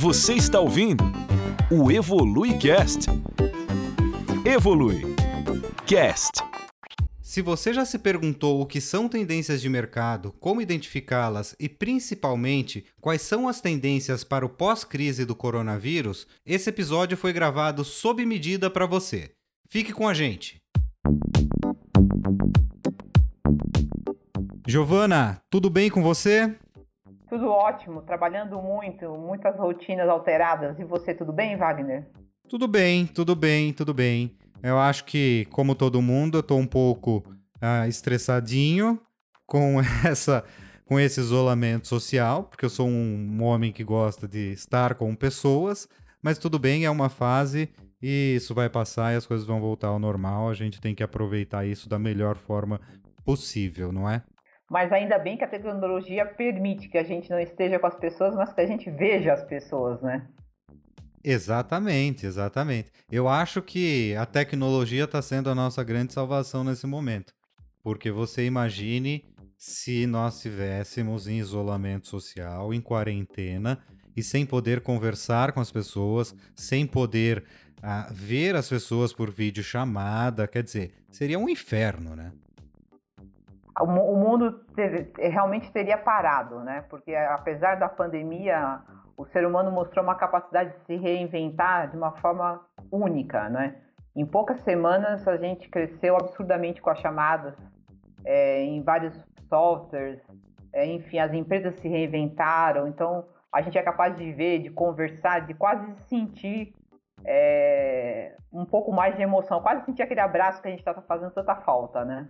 Você está ouvindo o Evolui Cast. Evolui Cast. Se você já se perguntou o que são tendências de mercado, como identificá-las e principalmente quais são as tendências para o pós-crise do coronavírus, esse episódio foi gravado sob medida para você. Fique com a gente. Giovana, tudo bem com você? Tudo ótimo, trabalhando muito, muitas rotinas alteradas. E você, tudo bem, Wagner? Tudo bem, tudo bem, tudo bem. Eu acho que, como todo mundo, eu tô um pouco uh, estressadinho com essa com esse isolamento social, porque eu sou um, um homem que gosta de estar com pessoas, mas tudo bem, é uma fase e isso vai passar e as coisas vão voltar ao normal. A gente tem que aproveitar isso da melhor forma possível, não é? Mas ainda bem que a tecnologia permite que a gente não esteja com as pessoas, mas que a gente veja as pessoas, né? Exatamente, exatamente. Eu acho que a tecnologia está sendo a nossa grande salvação nesse momento. Porque você imagine se nós estivéssemos em isolamento social, em quarentena, e sem poder conversar com as pessoas, sem poder uh, ver as pessoas por vídeo chamada, quer dizer, seria um inferno, né? O mundo realmente teria parado, né? Porque apesar da pandemia, o ser humano mostrou uma capacidade de se reinventar de uma forma única, né? Em poucas semanas a gente cresceu absurdamente com as chamadas é, em vários softwares, é, enfim, as empresas se reinventaram, então a gente é capaz de ver, de conversar, de quase sentir é, um pouco mais de emoção, quase sentir aquele abraço que a gente está fazendo tanta falta, né?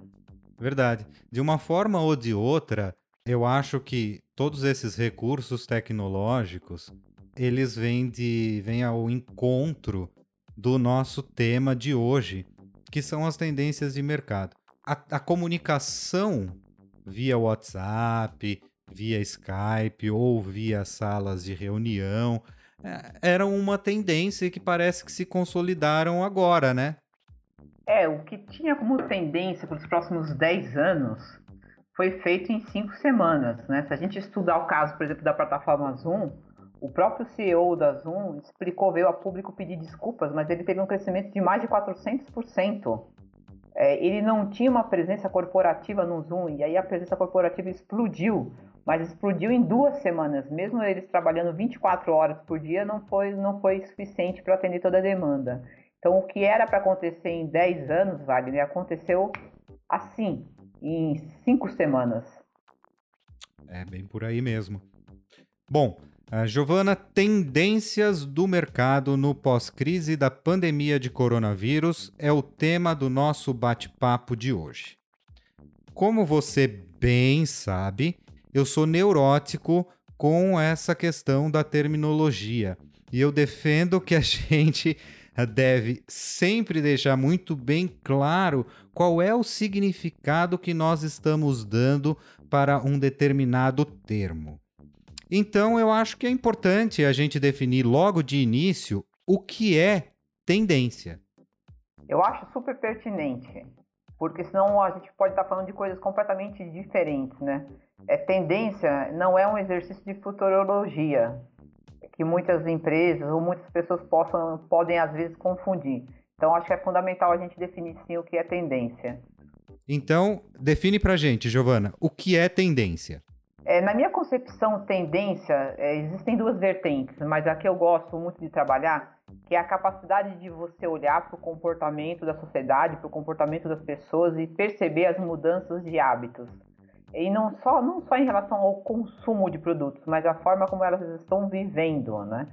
Verdade. De uma forma ou de outra, eu acho que todos esses recursos tecnológicos, eles vêm de vêm ao encontro do nosso tema de hoje, que são as tendências de mercado. A, a comunicação via WhatsApp, via Skype ou via salas de reunião é, era uma tendência que parece que se consolidaram agora, né? É, o que tinha como tendência para os próximos 10 anos foi feito em 5 semanas. Né? Se a gente estudar o caso, por exemplo, da plataforma Zoom, o próprio CEO da Zoom explicou, veio a público pedir desculpas, mas ele teve um crescimento de mais de 400%. É, ele não tinha uma presença corporativa no Zoom, e aí a presença corporativa explodiu, mas explodiu em duas semanas. Mesmo eles trabalhando 24 horas por dia, não foi, não foi suficiente para atender toda a demanda. Então, o que era para acontecer em 10 anos, Wagner, aconteceu assim, em 5 semanas. É bem por aí mesmo. Bom, uh, Giovana, tendências do mercado no pós-crise da pandemia de coronavírus é o tema do nosso bate-papo de hoje. Como você bem sabe, eu sou neurótico com essa questão da terminologia e eu defendo que a gente deve sempre deixar muito bem claro qual é o significado que nós estamos dando para um determinado termo. Então, eu acho que é importante a gente definir logo de início o que é tendência. Eu acho super pertinente, porque senão a gente pode estar falando de coisas completamente diferentes, né? É, tendência não é um exercício de futurologia, que muitas empresas ou muitas pessoas possam, podem às vezes confundir. Então acho que é fundamental a gente definir sim o que é tendência. Então, define pra gente, Giovana, o que é tendência? É, na minha concepção, tendência, é, existem duas vertentes, mas a que eu gosto muito de trabalhar, que é a capacidade de você olhar para o comportamento da sociedade, para o comportamento das pessoas e perceber as mudanças de hábitos. E não só, não só em relação ao consumo de produtos, mas a forma como elas estão vivendo, né?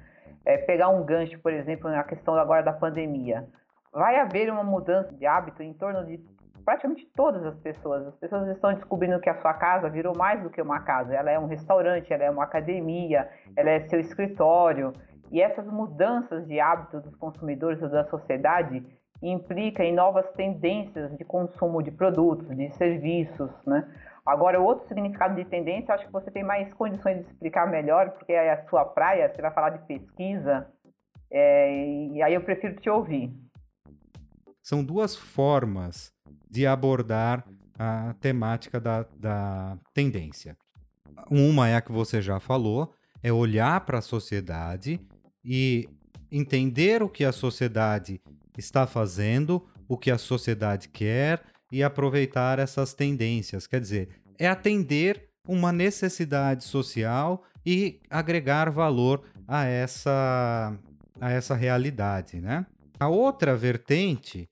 É, pegar um gancho, por exemplo, na questão agora da pandemia. Vai haver uma mudança de hábito em torno de praticamente todas as pessoas. As pessoas estão descobrindo que a sua casa virou mais do que uma casa. Ela é um restaurante, ela é uma academia, ela é seu escritório. E essas mudanças de hábito dos consumidores ou da sociedade implica em novas tendências de consumo de produtos, de serviços, né? Agora, o outro significado de tendência, acho que você tem mais condições de explicar melhor, porque é a sua praia, você vai falar de pesquisa, é, e aí eu prefiro te ouvir. São duas formas de abordar a temática da, da tendência. Uma é a que você já falou, é olhar para a sociedade e entender o que a sociedade está fazendo, o que a sociedade quer e aproveitar essas tendências. Quer dizer, é atender uma necessidade social e agregar valor a essa, a essa realidade, né? A outra vertente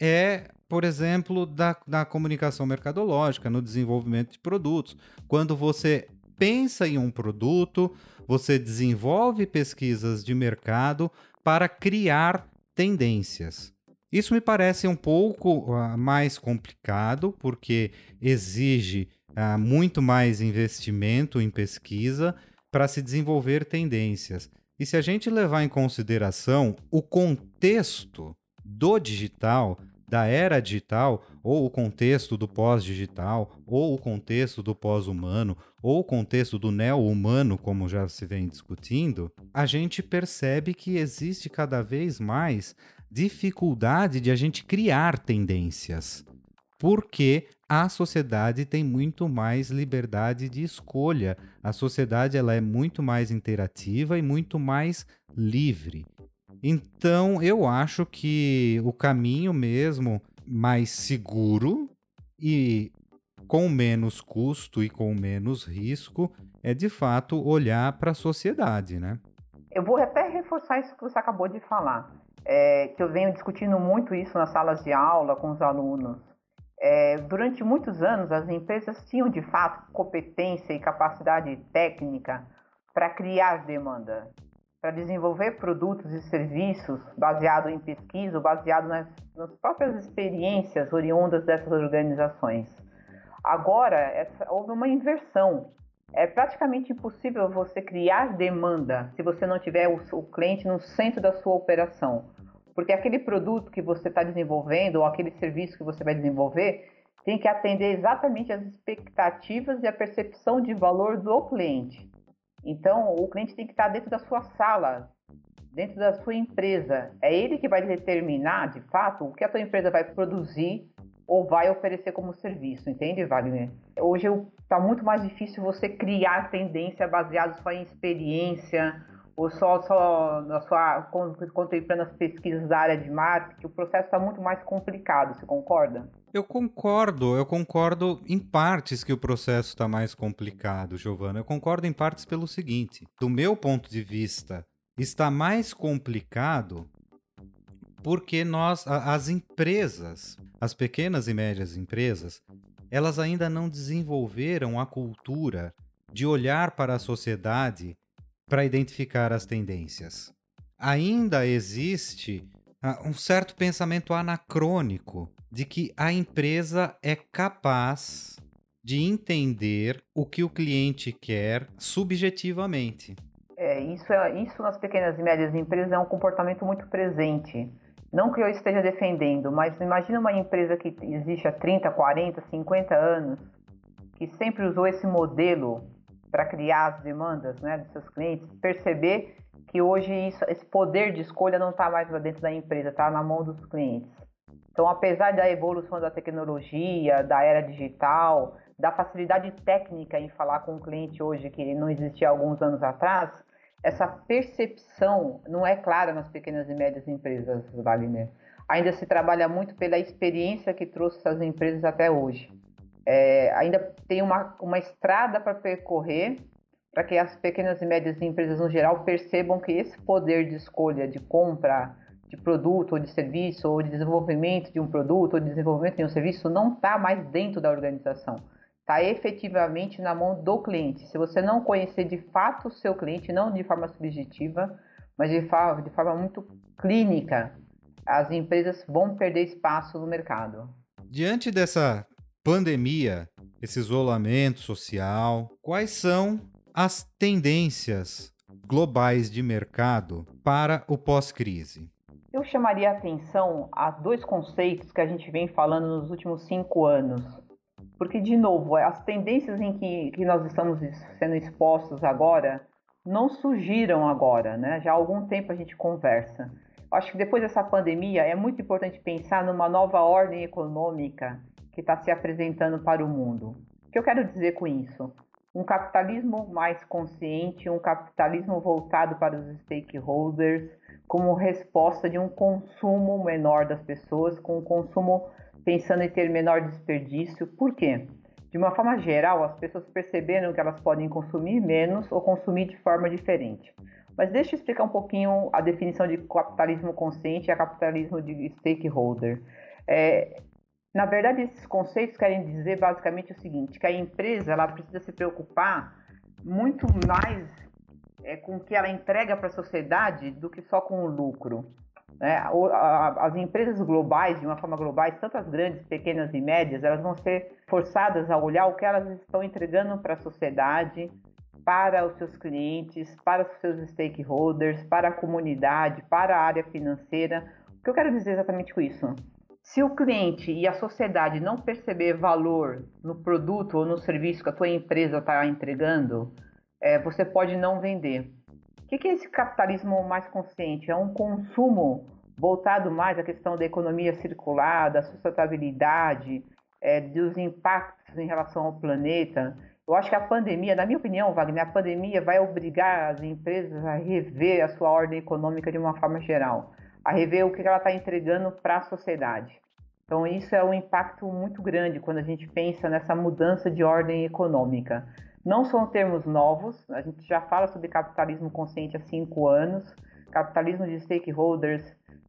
é, por exemplo, da, da comunicação mercadológica, no desenvolvimento de produtos. Quando você pensa em um produto, você desenvolve pesquisas de mercado para criar tendências. Isso me parece um pouco uh, mais complicado, porque exige uh, muito mais investimento em pesquisa para se desenvolver tendências. E se a gente levar em consideração o contexto do digital, da era digital, ou o contexto do pós-digital, ou o contexto do pós-humano, ou o contexto do neo-humano, como já se vem discutindo, a gente percebe que existe cada vez mais dificuldade de a gente criar tendências. Porque a sociedade tem muito mais liberdade de escolha. A sociedade ela é muito mais interativa e muito mais livre. Então, eu acho que o caminho mesmo mais seguro e com menos custo e com menos risco é de fato olhar para a sociedade, né? Eu vou até reforçar isso que você acabou de falar, é, que eu venho discutindo muito isso nas salas de aula com os alunos. É, durante muitos anos, as empresas tinham de fato competência e capacidade técnica para criar demanda para desenvolver produtos e serviços baseado em pesquisa, baseado nas, nas próprias experiências oriundas dessas organizações. Agora, essa, houve uma inversão. É praticamente impossível você criar demanda se você não tiver o, o cliente no centro da sua operação. Porque aquele produto que você está desenvolvendo ou aquele serviço que você vai desenvolver tem que atender exatamente às expectativas e a percepção de valor do cliente. Então, o cliente tem que estar dentro da sua sala, dentro da sua empresa. É ele que vai determinar, de fato, o que a sua empresa vai produzir ou vai oferecer como serviço, entende, Wagner? Hoje está muito mais difícil você criar tendência baseada só em experiência ou só, só na sua contemplando as pesquisas da área de marketing. O processo está muito mais complicado, você concorda? Eu concordo, eu concordo em partes que o processo está mais complicado, Giovana. Eu concordo em partes pelo seguinte: do meu ponto de vista, está mais complicado porque nós, as empresas, as pequenas e médias empresas, elas ainda não desenvolveram a cultura de olhar para a sociedade para identificar as tendências. Ainda existe uh, um certo pensamento anacrônico de que a empresa é capaz de entender o que o cliente quer subjetivamente. É, isso, é, isso nas pequenas e médias empresas é um comportamento muito presente. Não que eu esteja defendendo, mas imagina uma empresa que existe há 30, 40, 50 anos, que sempre usou esse modelo para criar as demandas né, dos seus clientes, perceber que hoje isso, esse poder de escolha não está mais dentro da empresa, está na mão dos clientes. Então, apesar da evolução da tecnologia, da era digital, da facilidade técnica em falar com o cliente hoje que não existia alguns anos atrás, essa percepção não é clara nas pequenas e médias empresas, Wagner. Ainda se trabalha muito pela experiência que trouxe essas empresas até hoje. É, ainda tem uma, uma estrada para percorrer para que as pequenas e médias empresas no geral percebam que esse poder de escolha de compra de produto ou de serviço, ou de desenvolvimento de um produto, ou de desenvolvimento de um serviço, não está mais dentro da organização. Está efetivamente na mão do cliente. Se você não conhecer de fato o seu cliente, não de forma subjetiva, mas de forma, de forma muito clínica, as empresas vão perder espaço no mercado. Diante dessa pandemia, esse isolamento social, quais são as tendências globais de mercado para o pós-crise? Eu chamaria a atenção a dois conceitos que a gente vem falando nos últimos cinco anos. Porque, de novo, as tendências em que, que nós estamos sendo expostos agora não surgiram agora, né? Já há algum tempo a gente conversa. Acho que depois dessa pandemia é muito importante pensar numa nova ordem econômica que está se apresentando para o mundo. O que eu quero dizer com isso? um capitalismo mais consciente, um capitalismo voltado para os stakeholders, como resposta de um consumo menor das pessoas, com um consumo pensando em ter menor desperdício. Por quê? De uma forma geral, as pessoas perceberam que elas podem consumir menos ou consumir de forma diferente. Mas deixa eu explicar um pouquinho a definição de capitalismo consciente e a capitalismo de stakeholder. É, na verdade, esses conceitos querem dizer basicamente o seguinte: que a empresa ela precisa se preocupar muito mais é, com o que ela entrega para a sociedade do que só com o lucro. Né? As empresas globais, de uma forma global, tanto as grandes, pequenas e médias, elas vão ser forçadas a olhar o que elas estão entregando para a sociedade, para os seus clientes, para os seus stakeholders, para a comunidade, para a área financeira. O que eu quero dizer exatamente com isso? Se o cliente e a sociedade não perceber valor no produto ou no serviço que a tua empresa está entregando, é, você pode não vender. O que, é esse capitalismo mais consciente? É um consumo voltado mais à questão da economia circular, da sustentabilidade, é, dos impactos em relação ao planeta. Eu acho que a pandemia, na minha opinião, Wagner, a pandemia vai obrigar as empresas a rever a sua ordem econômica de uma forma geral a rever o que ela está entregando para a sociedade. Então, isso é um impacto muito grande quando a gente pensa nessa mudança de ordem econômica. Não são termos novos, a gente já fala sobre capitalismo consciente há cinco anos, capitalismo de stakeholders,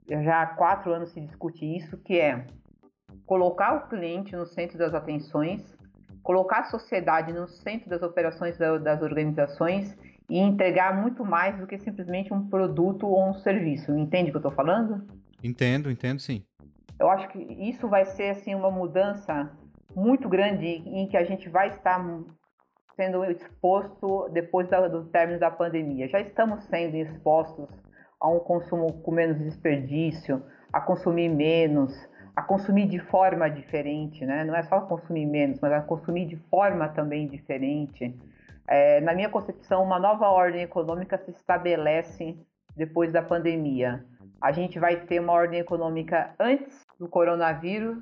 já há quatro anos se discute isso, que é colocar o cliente no centro das atenções, colocar a sociedade no centro das operações das organizações e entregar muito mais do que simplesmente um produto ou um serviço. Entende o que eu estou falando? Entendo, entendo sim. Eu acho que isso vai ser assim uma mudança muito grande em que a gente vai estar sendo exposto depois do término da pandemia. Já estamos sendo expostos a um consumo com menos desperdício, a consumir menos, a consumir de forma diferente, né? Não é só consumir menos, mas a consumir de forma também diferente. É, na minha concepção, uma nova ordem econômica se estabelece depois da pandemia. A gente vai ter uma ordem econômica antes do coronavírus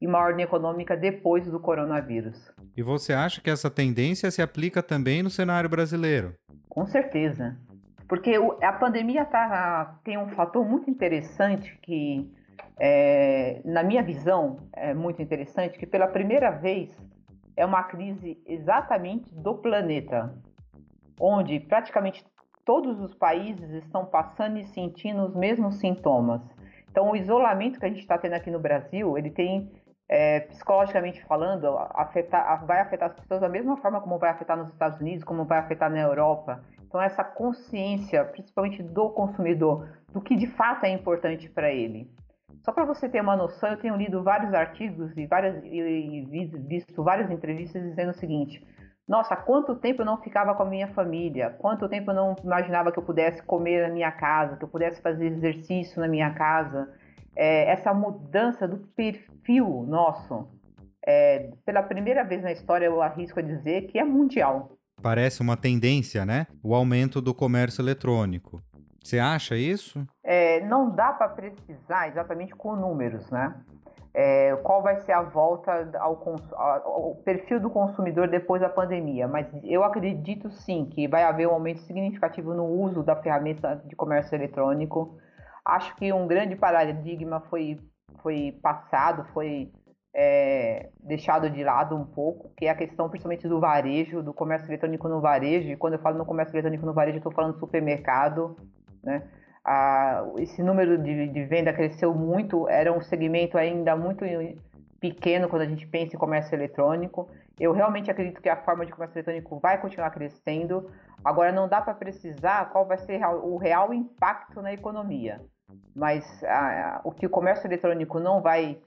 e uma ordem econômica depois do coronavírus. E você acha que essa tendência se aplica também no cenário brasileiro? Com certeza. Porque a pandemia tá, tem um fator muito interessante que, é, na minha visão, é muito interessante, que pela primeira vez é uma crise exatamente do planeta, onde praticamente todos os países estão passando e sentindo os mesmos sintomas. Então, o isolamento que a gente está tendo aqui no Brasil, ele tem, é, psicologicamente falando, afetar, vai afetar as pessoas da mesma forma como vai afetar nos Estados Unidos, como vai afetar na Europa. Então, essa consciência, principalmente do consumidor, do que de fato é importante para ele. Só para você ter uma noção, eu tenho lido vários artigos e, várias, e visto várias entrevistas dizendo o seguinte: nossa, quanto tempo eu não ficava com a minha família, quanto tempo eu não imaginava que eu pudesse comer na minha casa, que eu pudesse fazer exercício na minha casa. É, essa mudança do perfil nosso, é, pela primeira vez na história, eu arrisco a dizer que é mundial. Parece uma tendência, né? O aumento do comércio eletrônico. Você acha isso? É, não dá para precisar exatamente com números, né? É, qual vai ser a volta ao, ao, perfil do consumidor depois da pandemia, mas eu acredito sim que vai haver um aumento significativo no uso da ferramenta de comércio eletrônico. Acho que um grande paradigma foi, foi passado, foi é, deixado de lado um pouco, que é a questão principalmente do varejo, do comércio eletrônico no varejo. E quando eu falo no comércio eletrônico no varejo, estou falando supermercado, né? A, esse número de, de venda cresceu muito, era um segmento ainda muito pequeno quando a gente pensa em comércio eletrônico. Eu realmente acredito que a forma de comércio eletrônico vai continuar crescendo. Agora, não dá para precisar qual vai ser o real impacto na economia. Mas a, o que o comércio eletrônico não vai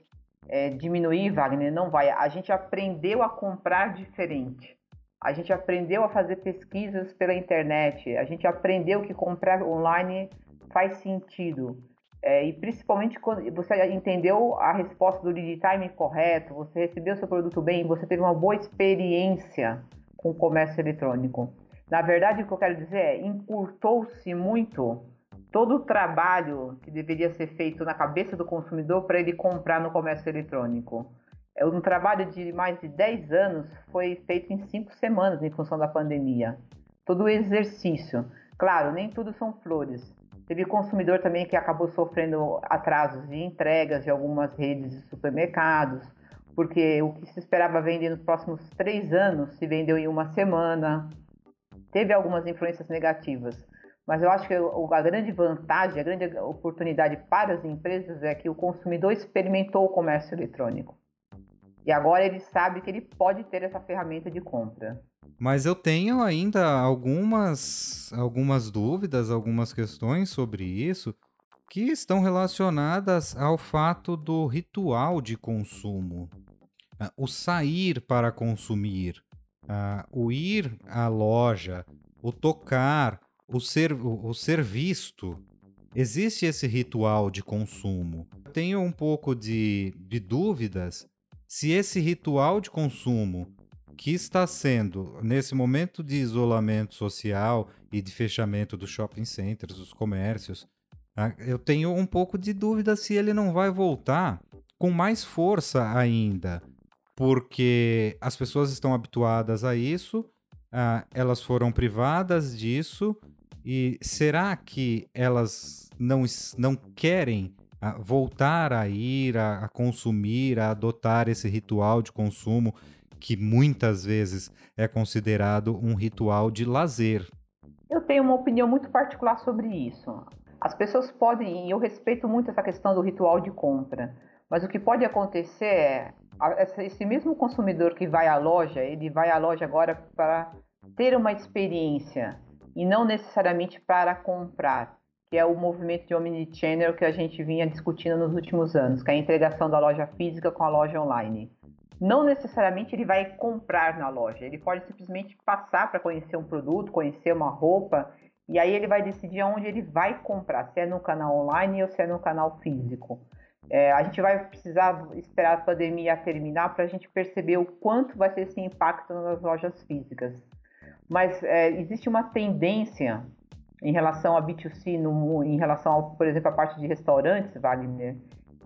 é, diminuir, Wagner, não vai. A gente aprendeu a comprar diferente. A gente aprendeu a fazer pesquisas pela internet, a gente aprendeu que comprar online faz sentido. É, e principalmente quando você entendeu a resposta do lead time correto, você recebeu seu produto bem, você teve uma boa experiência com o comércio eletrônico. Na verdade, o que eu quero dizer é, encurtou-se muito todo o trabalho que deveria ser feito na cabeça do consumidor para ele comprar no comércio eletrônico. É, um trabalho de mais de 10 anos foi feito em 5 semanas em função da pandemia. Todo o exercício. Claro, nem tudo são flores. Teve consumidor também que acabou sofrendo atrasos de entregas de algumas redes de supermercados, porque o que se esperava vender nos próximos três anos se vendeu em uma semana. Teve algumas influências negativas. Mas eu acho que a grande vantagem, a grande oportunidade para as empresas é que o consumidor experimentou o comércio eletrônico. E agora ele sabe que ele pode ter essa ferramenta de compra. Mas eu tenho ainda algumas, algumas dúvidas, algumas questões sobre isso que estão relacionadas ao fato do ritual de consumo. Ah, o sair para consumir, ah, o ir à loja, o tocar, o ser, o ser visto. Existe esse ritual de consumo. Tenho um pouco de, de dúvidas se esse ritual de consumo que está sendo, nesse momento de isolamento social e de fechamento dos shopping centers, dos comércios, ah, eu tenho um pouco de dúvida se ele não vai voltar com mais força ainda, porque as pessoas estão habituadas a isso, ah, elas foram privadas disso, e será que elas não, não querem a voltar a ir, a, a consumir, a adotar esse ritual de consumo que muitas vezes é considerado um ritual de lazer. Eu tenho uma opinião muito particular sobre isso. As pessoas podem, e eu respeito muito essa questão do ritual de compra, mas o que pode acontecer é esse mesmo consumidor que vai à loja, ele vai à loja agora para ter uma experiência e não necessariamente para comprar que é o movimento de omnichannel que a gente vinha discutindo nos últimos anos, que é a integração da loja física com a loja online. Não necessariamente ele vai comprar na loja, ele pode simplesmente passar para conhecer um produto, conhecer uma roupa, e aí ele vai decidir aonde ele vai comprar, se é no canal online ou se é no canal físico. É, a gente vai precisar esperar a pandemia terminar para a gente perceber o quanto vai ser esse impacto nas lojas físicas. Mas é, existe uma tendência em relação a B2C, no, em relação, ao, por exemplo, a parte de restaurantes, Wagner,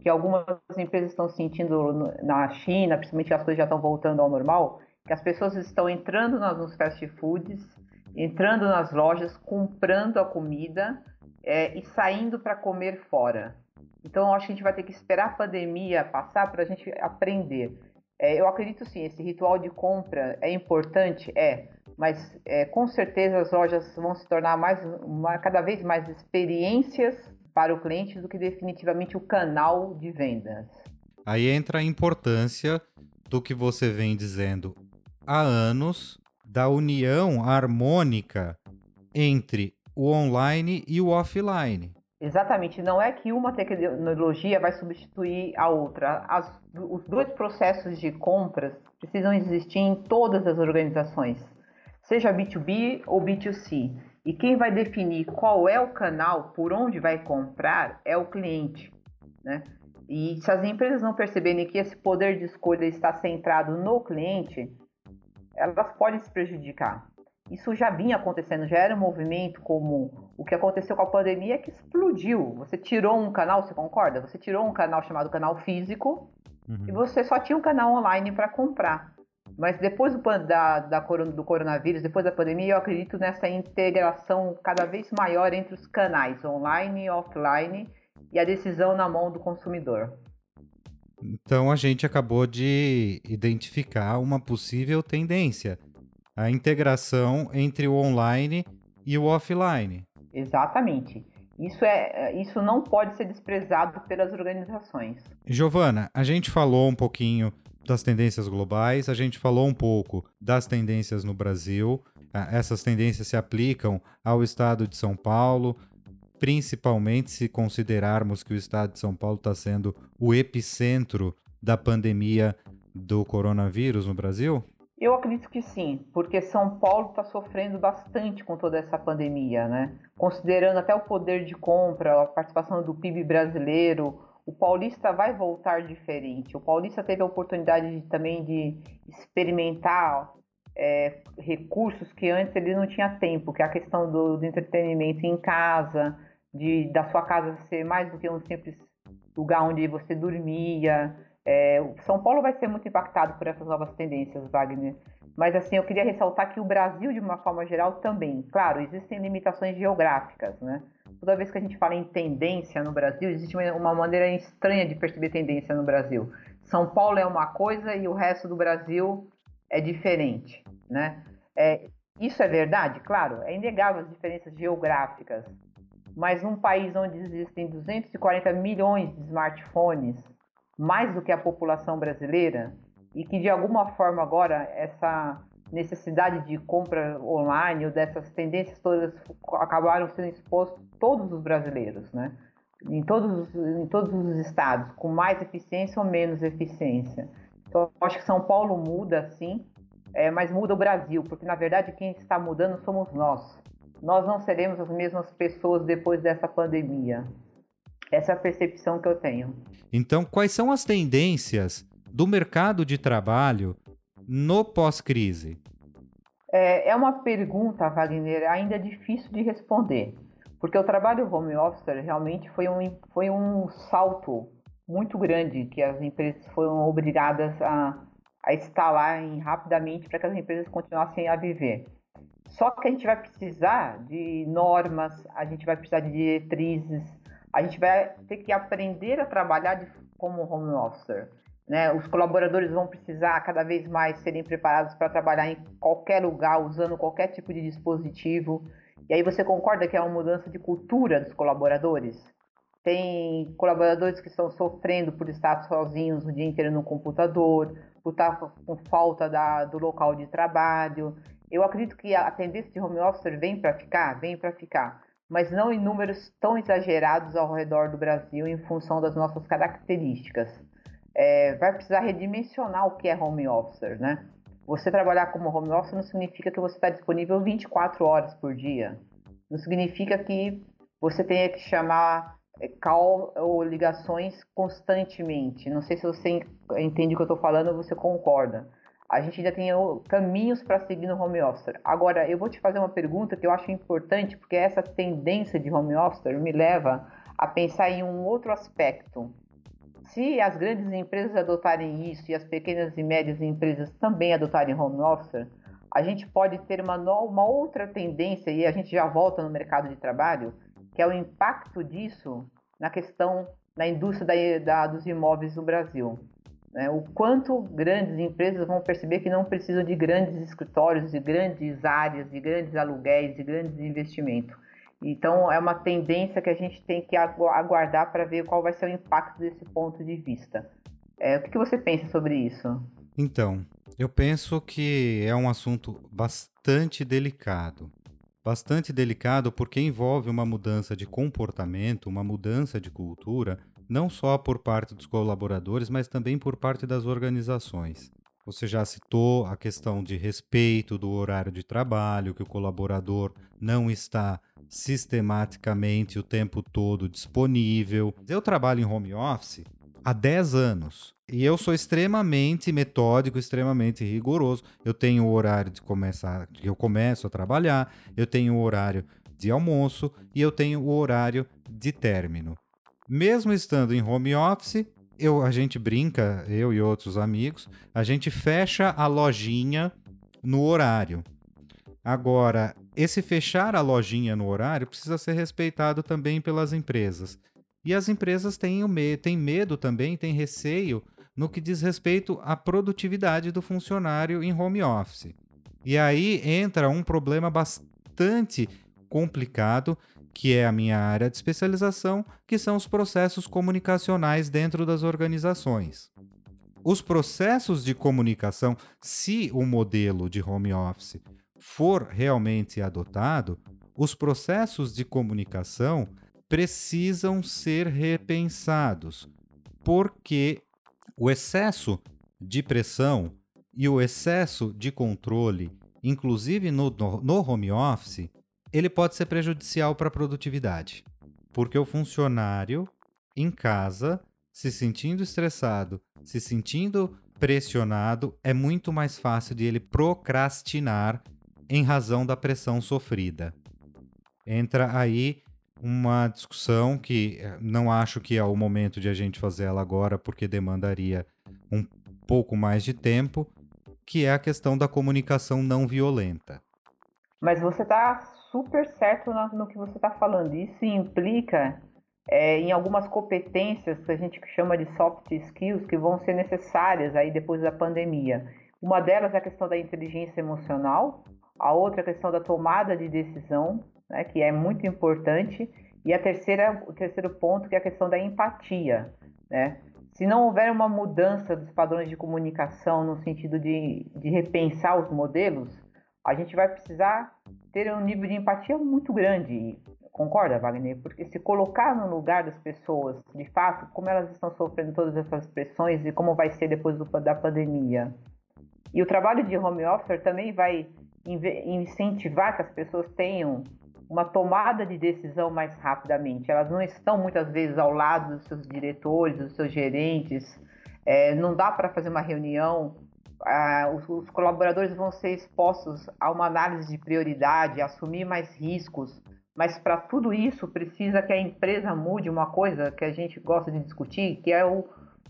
que algumas empresas estão sentindo na China, principalmente as coisas já estão voltando ao normal, que as pessoas estão entrando nos fast foods, entrando nas lojas, comprando a comida é, e saindo para comer fora. Então, acho que a gente vai ter que esperar a pandemia passar para a gente aprender. É, eu acredito sim, esse ritual de compra é importante, é, mas é, com certeza as lojas vão se tornar mais, uma, cada vez mais experiências para o cliente do que definitivamente o canal de vendas. Aí entra a importância do que você vem dizendo há anos da união harmônica entre o online e o offline. Exatamente, não é que uma tecnologia vai substituir a outra. As, os dois processos de compras precisam existir em todas as organizações seja B2B ou B2C. E quem vai definir qual é o canal por onde vai comprar é o cliente. Né? E se as empresas não perceberem que esse poder de escolha está centrado no cliente, elas podem se prejudicar. Isso já vinha acontecendo, já era um movimento como o que aconteceu com a pandemia que explodiu. Você tirou um canal, você concorda? Você tirou um canal chamado canal físico uhum. e você só tinha um canal online para comprar. Mas depois do, da, da, do coronavírus, depois da pandemia, eu acredito nessa integração cada vez maior entre os canais online e offline e a decisão na mão do consumidor. Então a gente acabou de identificar uma possível tendência, a integração entre o online e o offline. Exatamente. Isso, é, isso não pode ser desprezado pelas organizações. Giovana, a gente falou um pouquinho das tendências globais, a gente falou um pouco das tendências no Brasil. Ah, essas tendências se aplicam ao estado de São Paulo, principalmente se considerarmos que o estado de São Paulo está sendo o epicentro da pandemia do coronavírus no Brasil? Eu acredito que sim, porque São Paulo está sofrendo bastante com toda essa pandemia, né? Considerando até o poder de compra, a participação do PIB brasileiro, o paulista vai voltar diferente. O paulista teve a oportunidade de, também de experimentar é, recursos que antes ele não tinha tempo, que é a questão do, do, entretenimento em casa, de da sua casa ser mais do que um simples lugar onde você dormia. É, São Paulo vai ser muito impactado por essas novas tendências, Wagner. Mas assim, eu queria ressaltar que o Brasil, de uma forma geral, também. Claro, existem limitações geográficas, né? Toda vez que a gente fala em tendência no Brasil, existe uma maneira estranha de perceber tendência no Brasil. São Paulo é uma coisa e o resto do Brasil é diferente, né? É, isso é verdade? Claro, é inegável as diferenças geográficas. Mas num país onde existem 240 milhões de smartphones, mais do que a população brasileira, e que de alguma forma agora essa necessidade de compra online ou dessas tendências todas acabaram sendo expostos todos os brasileiros, né? Em todos, em todos os estados, com mais eficiência ou menos eficiência. Então, acho que São Paulo muda, sim, é, mas muda o Brasil, porque na verdade quem está mudando somos nós. Nós não seremos as mesmas pessoas depois dessa pandemia. Essa é a percepção que eu tenho. Então, quais são as tendências do mercado de trabalho no pós-crise? É, é uma pergunta, Wagner, ainda difícil de responder, porque o trabalho home office realmente foi um, foi um salto muito grande que as empresas foram obrigadas a, a instalar em, rapidamente para que as empresas continuassem a viver. Só que a gente vai precisar de normas, a gente vai precisar de diretrizes, a gente vai ter que aprender a trabalhar de, como home officer. Né? Os colaboradores vão precisar cada vez mais serem preparados para trabalhar em qualquer lugar, usando qualquer tipo de dispositivo. E aí você concorda que é uma mudança de cultura dos colaboradores? Tem colaboradores que estão sofrendo por estar sozinhos o dia inteiro no computador, por estar com falta da, do local de trabalho. Eu acredito que a tendência de home office vem para ficar, vem para ficar, mas não em números tão exagerados ao redor do Brasil em função das nossas características é, vai precisar redimensionar o que é home officer, né? Você trabalhar como home office não significa que você está disponível 24 horas por dia. Não significa que você tenha que chamar é, call ou ligações constantemente. Não sei se você entende o que eu estou falando ou você concorda. A gente ainda tem caminhos para seguir no home office. Agora, eu vou te fazer uma pergunta que eu acho importante, porque essa tendência de home office me leva a pensar em um outro aspecto se as grandes empresas adotarem isso e as pequenas e médias empresas também adotarem home office, a gente pode ter uma, uma outra tendência, e a gente já volta no mercado de trabalho, que é o impacto disso na questão na indústria da, da, dos imóveis no Brasil. Né? O quanto grandes empresas vão perceber que não precisam de grandes escritórios, de grandes áreas, de grandes aluguéis, de grandes investimentos. Então, é uma tendência que a gente tem que aguardar para ver qual vai ser o impacto desse ponto de vista. É, o que, que você pensa sobre isso? Então, eu penso que é um assunto bastante delicado. Bastante delicado porque envolve uma mudança de comportamento, uma mudança de cultura, não só por parte dos colaboradores, mas também por parte das organizações. Você já citou a questão de respeito do horário de trabalho, que o colaborador não está sistematicamente o tempo todo disponível. Eu trabalho em home office há 10 anos e eu sou extremamente metódico, extremamente rigoroso. Eu tenho o horário de começar, que eu começo a trabalhar, eu tenho o horário de almoço e eu tenho o horário de término. Mesmo estando em home office, eu, a gente brinca, eu e outros amigos, a gente fecha a lojinha no horário. Agora, esse fechar a lojinha no horário precisa ser respeitado também pelas empresas. E as empresas têm, o me têm medo também, têm receio no que diz respeito à produtividade do funcionário em home office. E aí entra um problema bastante complicado que é a minha área de especialização, que são os processos comunicacionais dentro das organizações. Os processos de comunicação, se o modelo de home office for realmente adotado, os processos de comunicação precisam ser repensados, porque o excesso de pressão e o excesso de controle, inclusive no, no home office, ele pode ser prejudicial para a produtividade, porque o funcionário em casa, se sentindo estressado, se sentindo pressionado, é muito mais fácil de ele procrastinar em razão da pressão sofrida. Entra aí uma discussão que eh, não acho que é o momento de a gente fazer ela agora, porque demandaria um pouco mais de tempo, que é a questão da comunicação não violenta. Mas você está super certo no que você está falando. Isso implica é, em algumas competências que a gente chama de soft skills que vão ser necessárias aí depois da pandemia. Uma delas é a questão da inteligência emocional, a outra é a questão da tomada de decisão, né, que é muito importante, e a terceira, o terceiro ponto que é a questão da empatia, né? Se não houver uma mudança dos padrões de comunicação no sentido de, de repensar os modelos, a gente vai precisar ter um nível de empatia muito grande. Concorda, Wagner? Porque se colocar no lugar das pessoas, de fato, como elas estão sofrendo todas essas pressões e como vai ser depois do, da pandemia. E o trabalho de home office também vai incentivar que as pessoas tenham uma tomada de decisão mais rapidamente. Elas não estão muitas vezes ao lado dos seus diretores, dos seus gerentes. É, não dá para fazer uma reunião. Os, os, colaboradores vão ser expostos a uma análise de prioridade, assumir mais riscos. Mas para tudo isso precisa que a empresa mude uma coisa que a gente gosta de discutir, que é o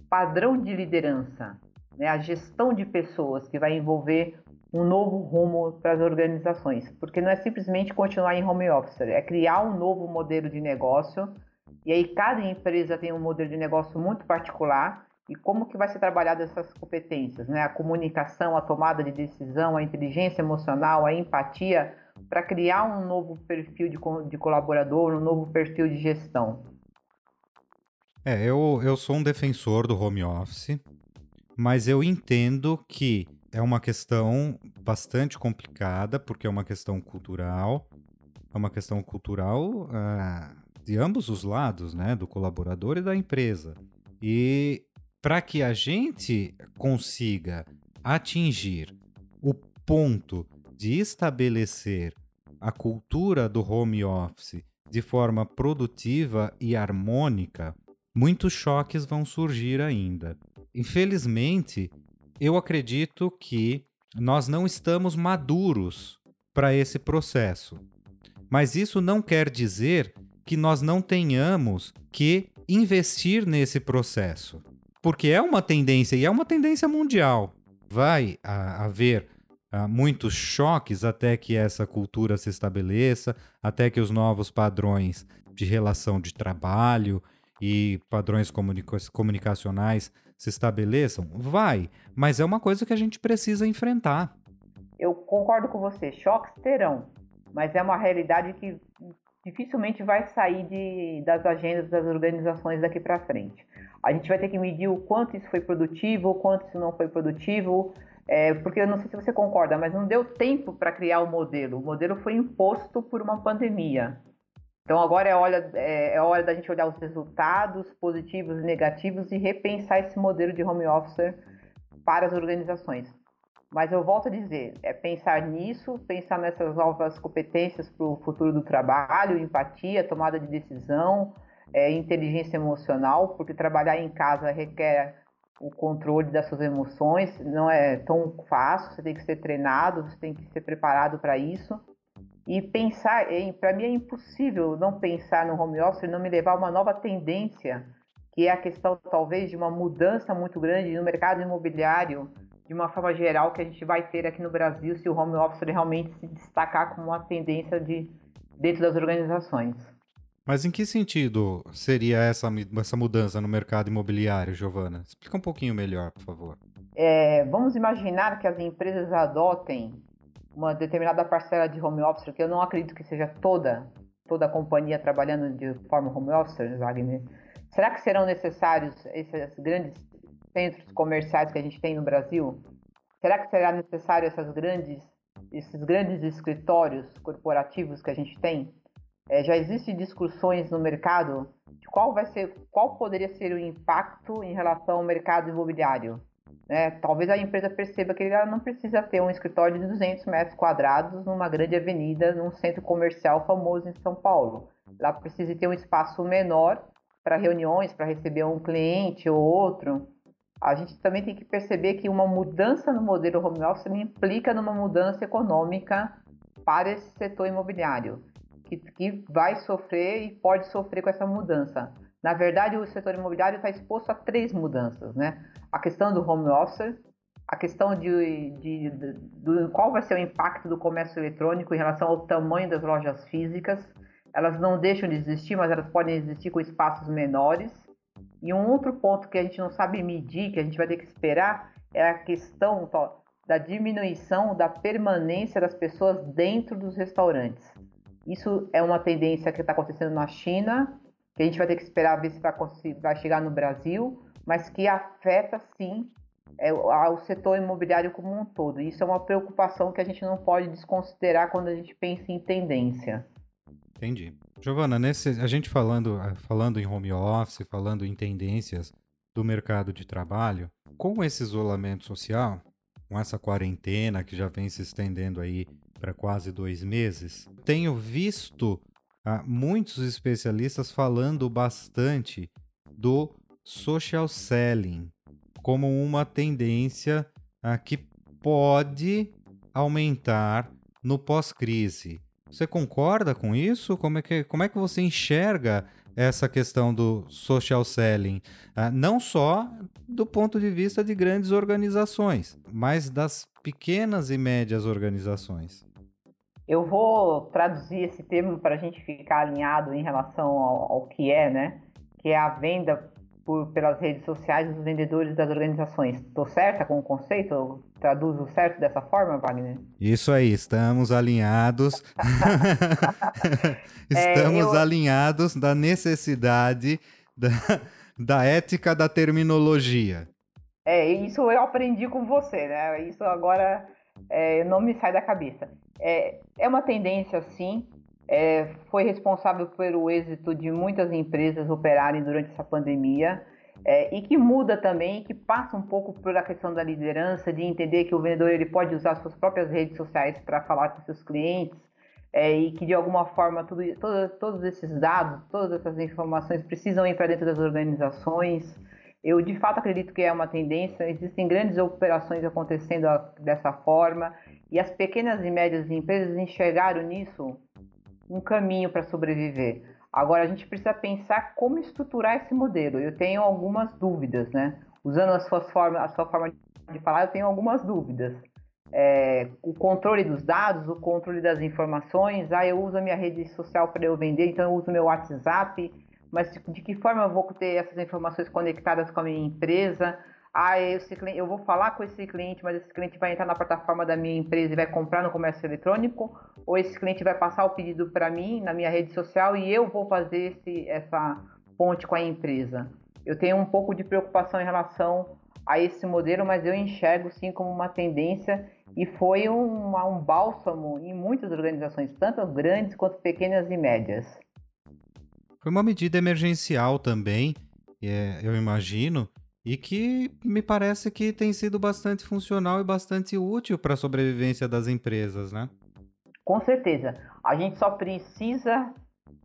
padrão de liderança, né? a gestão de pessoas que vai envolver um novo rumo para as organizações, porque não é simplesmente continuar em home office, é criar um novo modelo de negócio. E aí cada empresa tem um modelo de negócio muito particular e como que vai ser trabalhado essas competências, né? A comunicação, a tomada de decisão, a inteligência emocional, a empatia para criar um novo perfil de, de colaborador, um novo perfil de gestão. É, eu, eu sou um defensor do home office, mas eu entendo que é uma questão bastante complicada, porque é uma questão cultural, é uma questão cultural uh, de ambos os lados, né? Do colaborador e da empresa. E para que a gente consiga atingir o ponto de estabelecer a cultura do home office de forma produtiva e harmônica, muitos choques vão surgir ainda. Infelizmente, eu acredito que nós não estamos maduros para esse processo. Mas isso não quer dizer que nós não tenhamos que investir nesse processo. Porque é uma tendência, e é uma tendência mundial. Vai haver a, muitos choques até que essa cultura se estabeleça, até que os novos padrões de relação de trabalho e padrões comunica comunicacionais se estabeleçam? Vai, mas é uma coisa que a gente precisa enfrentar. Eu concordo com você, choques terão, mas é uma realidade que dificilmente vai sair de, das agendas das organizações daqui para frente. A gente vai ter que medir o quanto isso foi produtivo, o quanto isso não foi produtivo, é, porque eu não sei se você concorda, mas não deu tempo para criar o modelo. O modelo foi imposto por uma pandemia. Então agora é hora, é, é hora da gente olhar os resultados positivos e negativos e repensar esse modelo de home office para as organizações. Mas eu volto a dizer, é pensar nisso, pensar nessas novas competências para o futuro do trabalho, empatia, tomada de decisão, é, inteligência emocional, porque trabalhar em casa requer o controle das suas emoções, não é tão fácil, você tem que ser treinado, você tem que ser preparado para isso. E pensar, para mim é impossível não pensar no home office e não me levar a uma nova tendência, que é a questão talvez de uma mudança muito grande no mercado imobiliário, de uma forma geral, que a gente vai ter aqui no Brasil se o home office realmente se destacar como uma tendência de, dentro das organizações. Mas em que sentido seria essa, essa mudança no mercado imobiliário, Giovana? Explica um pouquinho melhor, por favor. É, vamos imaginar que as empresas adotem uma determinada parcela de home office, que eu não acredito que seja toda, toda a companhia trabalhando de forma home office, Wagner. Será que serão necessários esses grandes centros comerciais que a gente tem no Brasil? Será que será necessário essas grandes, esses grandes escritórios corporativos que a gente tem? É, já existem discussões no mercado de qual vai ser, qual poderia ser o impacto em relação ao mercado imobiliário. Né? Talvez a empresa perceba que ela não precisa ter um escritório de 200 metros quadrados numa grande avenida, num centro comercial famoso em São Paulo. Ela precisa ter um espaço menor para reuniões, para receber um cliente ou outro. A gente também tem que perceber que uma mudança no modelo home office implica numa mudança econômica para esse setor imobiliário, que, que vai sofrer e pode sofrer com essa mudança. Na verdade, o setor imobiliário está exposto a três mudanças, né? A questão do home office, a questão de, de, de, qual vai ser o impacto do comércio eletrônico em relação ao tamanho das lojas físicas. Elas não deixam de existir, mas elas podem existir com espaços menores. E um outro ponto que a gente não sabe medir, que a gente vai ter que esperar, é a questão da diminuição da permanência das pessoas dentro dos restaurantes. Isso é uma tendência que está acontecendo na China, que a gente vai ter que esperar ver se vai, vai chegar no Brasil, mas que afeta sim é, setor imobiliário como um todo. Isso é uma preocupação que a gente não pode desconsiderar quando a gente pensa em tendência. Entendi. Giovana, nesse, a gente falando, ah, falando em home office, falando em tendências do mercado de trabalho, com esse isolamento social, com essa quarentena que já vem se estendendo aí para quase dois meses, tenho visto ah, muitos especialistas falando bastante do social selling, como uma tendência ah, que pode aumentar no pós-crise. Você concorda com isso? Como é, que, como é que você enxerga essa questão do social selling? Ah, não só do ponto de vista de grandes organizações, mas das pequenas e médias organizações. Eu vou traduzir esse termo para a gente ficar alinhado em relação ao, ao que é, né? Que é a venda por, pelas redes sociais dos vendedores das organizações. Estou certa com o conceito? Eu traduzo certo dessa forma, Wagner? Isso aí, estamos alinhados. estamos é, eu... alinhados da necessidade da, da ética da terminologia. É, isso eu aprendi com você, né? Isso agora é, não me sai da cabeça. É, é uma tendência, sim, é, foi responsável pelo êxito de muitas empresas operarem durante essa pandemia é, e que muda também, que passa um pouco pela questão da liderança, de entender que o vendedor ele pode usar suas próprias redes sociais para falar com seus clientes é, e que de alguma forma tudo, todo, todos esses dados, todas essas informações precisam ir para dentro das organizações. Eu de fato acredito que é uma tendência, existem grandes operações acontecendo dessa forma e as pequenas e médias empresas enxergaram nisso um caminho para sobreviver. Agora a gente precisa pensar como estruturar esse modelo. Eu tenho algumas dúvidas, né? Usando as suas formas, a sua forma de falar, eu tenho algumas dúvidas. É, o controle dos dados, o controle das informações. Ah, eu uso a minha rede social para eu vender, então eu uso meu WhatsApp. Mas de que forma eu vou ter essas informações conectadas com a minha empresa? Ah, esse cliente, eu vou falar com esse cliente, mas esse cliente vai entrar na plataforma da minha empresa e vai comprar no comércio eletrônico, ou esse cliente vai passar o pedido para mim na minha rede social e eu vou fazer esse, essa ponte com a empresa. Eu tenho um pouco de preocupação em relação a esse modelo, mas eu enxergo sim como uma tendência e foi um, um bálsamo em muitas organizações, tanto grandes quanto pequenas e médias. Foi uma medida emergencial também, é, eu imagino, e que me parece que tem sido bastante funcional e bastante útil para a sobrevivência das empresas, né? Com certeza. A gente só precisa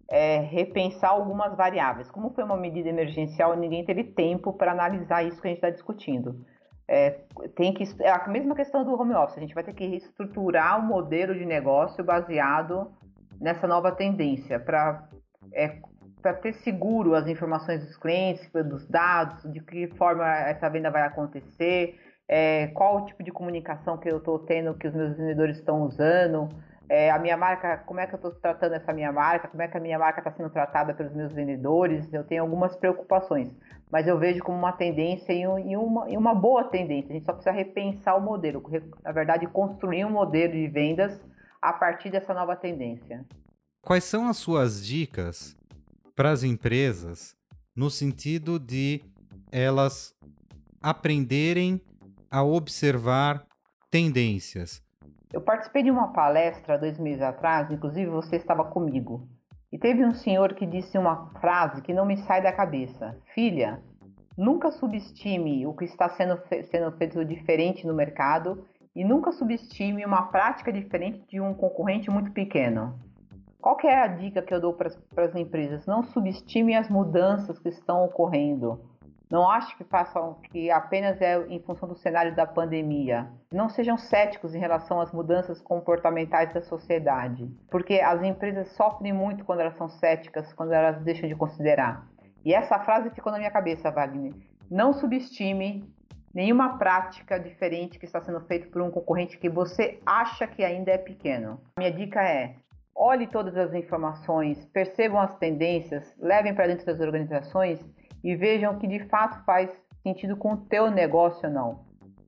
é, repensar algumas variáveis. Como foi uma medida emergencial, ninguém teve tempo para analisar isso que a gente está discutindo. É, tem que, é a mesma questão do home office. A gente vai ter que reestruturar o modelo de negócio baseado nessa nova tendência para é, para ter seguro as informações dos clientes, dos dados, de que forma essa venda vai acontecer, é, qual o tipo de comunicação que eu estou tendo, que os meus vendedores estão usando, é, a minha marca, como é que eu estou tratando essa minha marca, como é que a minha marca está sendo tratada pelos meus vendedores. Eu tenho algumas preocupações, mas eu vejo como uma tendência e, uma, e uma boa tendência. A gente só precisa repensar o modelo, na verdade, construir um modelo de vendas a partir dessa nova tendência. Quais são as suas dicas para as empresas no sentido de elas aprenderem a observar tendências. Eu participei de uma palestra dois meses atrás, inclusive você estava comigo, e teve um senhor que disse uma frase que não me sai da cabeça: Filha, nunca subestime o que está sendo, fe sendo feito diferente no mercado e nunca subestime uma prática diferente de um concorrente muito pequeno. Qual é a dica que eu dou para as empresas? Não subestime as mudanças que estão ocorrendo. Não acho que façam que apenas é em função do cenário da pandemia. Não sejam céticos em relação às mudanças comportamentais da sociedade, porque as empresas sofrem muito quando elas são céticas, quando elas deixam de considerar. E essa frase ficou na minha cabeça, Wagner. Não subestime nenhuma prática diferente que está sendo feita por um concorrente que você acha que ainda é pequeno. Minha dica é: olhe todas as informações, percebam as tendências, levem para dentro das organizações e vejam que de fato faz sentido com o teu negócio ou não.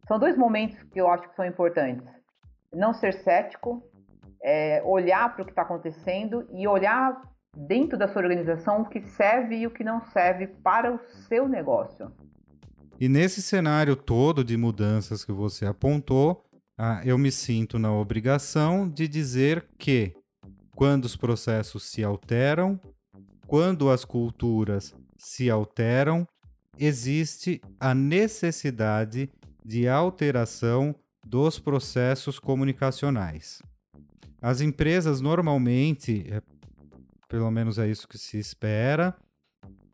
São dois momentos que eu acho que são importantes. Não ser cético, é, olhar para o que está acontecendo e olhar dentro da sua organização o que serve e o que não serve para o seu negócio. E nesse cenário todo de mudanças que você apontou, ah, eu me sinto na obrigação de dizer que quando os processos se alteram, quando as culturas se alteram, existe a necessidade de alteração dos processos comunicacionais. As empresas normalmente, é, pelo menos é isso que se espera,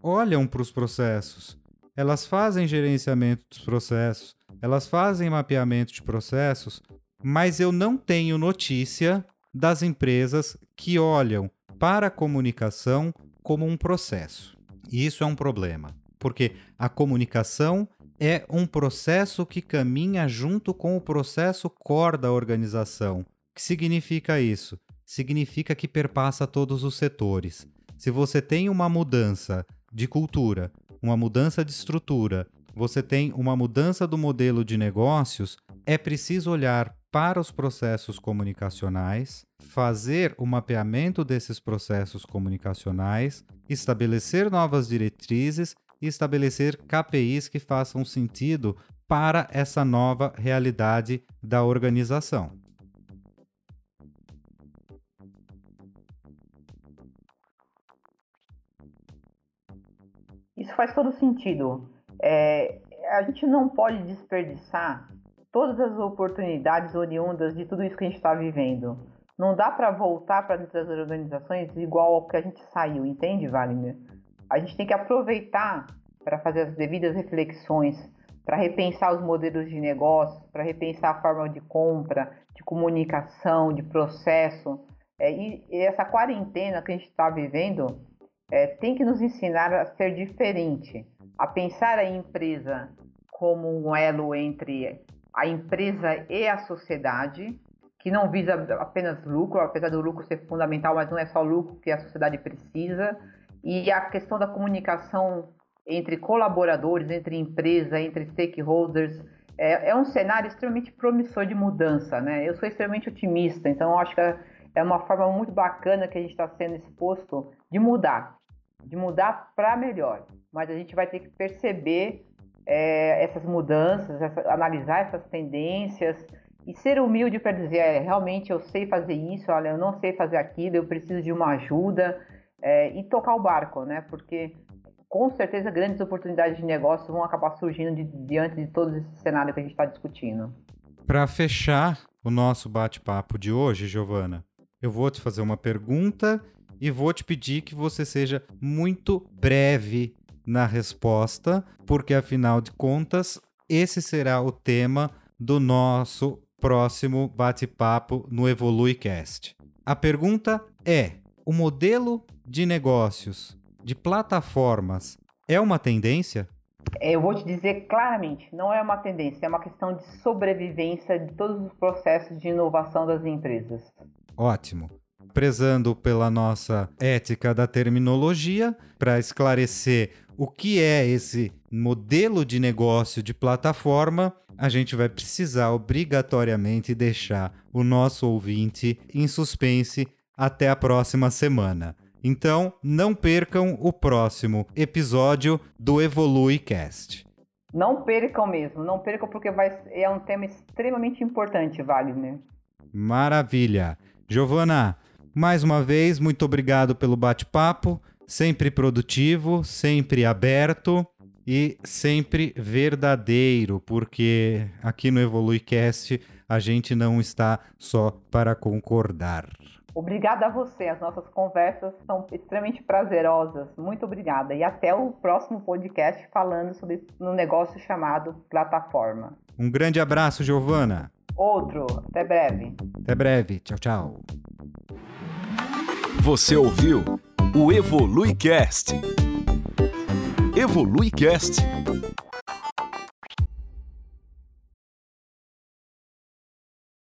olham para os processos elas fazem gerenciamento dos processos, elas fazem mapeamento de processos, mas eu não tenho notícia das empresas que olham para a comunicação como um processo. E isso é um problema, porque a comunicação é um processo que caminha junto com o processo core da organização. O que significa isso? Significa que perpassa todos os setores. Se você tem uma mudança de cultura, uma mudança de estrutura, você tem uma mudança do modelo de negócios, é preciso olhar para os processos comunicacionais, fazer o mapeamento desses processos comunicacionais, estabelecer novas diretrizes e estabelecer KPIs que façam sentido para essa nova realidade da organização. Isso faz todo sentido. É, a gente não pode desperdiçar todas as oportunidades oriundas de tudo isso que a gente está vivendo. Não dá para voltar para dentro das organizações igual ao que a gente saiu, entende, Wagner? A gente tem que aproveitar para fazer as devidas reflexões, para repensar os modelos de negócio, para repensar a forma de compra, de comunicação, de processo. É, e, e essa quarentena que a gente está vivendo é, tem que nos ensinar a ser diferente, a pensar a empresa como um elo entre a empresa e a sociedade, que não visa apenas lucro, apesar do lucro ser fundamental, mas não é só lucro que a sociedade precisa, e a questão da comunicação entre colaboradores, entre empresa, entre stakeholders, é, é um cenário extremamente promissor de mudança, né? Eu sou extremamente otimista, então acho que é uma forma muito bacana que a gente está sendo exposto de mudar de mudar para melhor. Mas a gente vai ter que perceber é, essas mudanças, essa, analisar essas tendências e ser humilde para dizer, é, realmente eu sei fazer isso, olha, eu não sei fazer aquilo, eu preciso de uma ajuda é, e tocar o barco, né? Porque com certeza grandes oportunidades de negócio vão acabar surgindo de, diante de todo esse cenário que a gente está discutindo. Para fechar o nosso bate-papo de hoje, Giovana, eu vou te fazer uma pergunta e vou te pedir que você seja muito breve na resposta, porque afinal de contas, esse será o tema do nosso próximo bate-papo no EvoluiCast. A pergunta é: o modelo de negócios de plataformas é uma tendência? Eu vou te dizer claramente, não é uma tendência, é uma questão de sobrevivência de todos os processos de inovação das empresas. Ótimo prezando pela nossa ética da terminologia, para esclarecer o que é esse modelo de negócio de plataforma, a gente vai precisar obrigatoriamente deixar o nosso ouvinte em suspense até a próxima semana. Então, não percam o próximo episódio do Evolui Cast. Não percam mesmo, não percam porque vai, é um tema extremamente importante, Wagner. Maravilha. Giovana, mais uma vez, muito obrigado pelo bate-papo, sempre produtivo, sempre aberto e sempre verdadeiro, porque aqui no EvoluiCast a gente não está só para concordar. Obrigada a você, as nossas conversas são extremamente prazerosas. Muito obrigada. E até o próximo podcast falando sobre um negócio chamado plataforma. Um grande abraço, Giovana. Outro. Até breve. Até breve. Tchau, tchau. Você ouviu o EvoluiCast. EvoluiCast.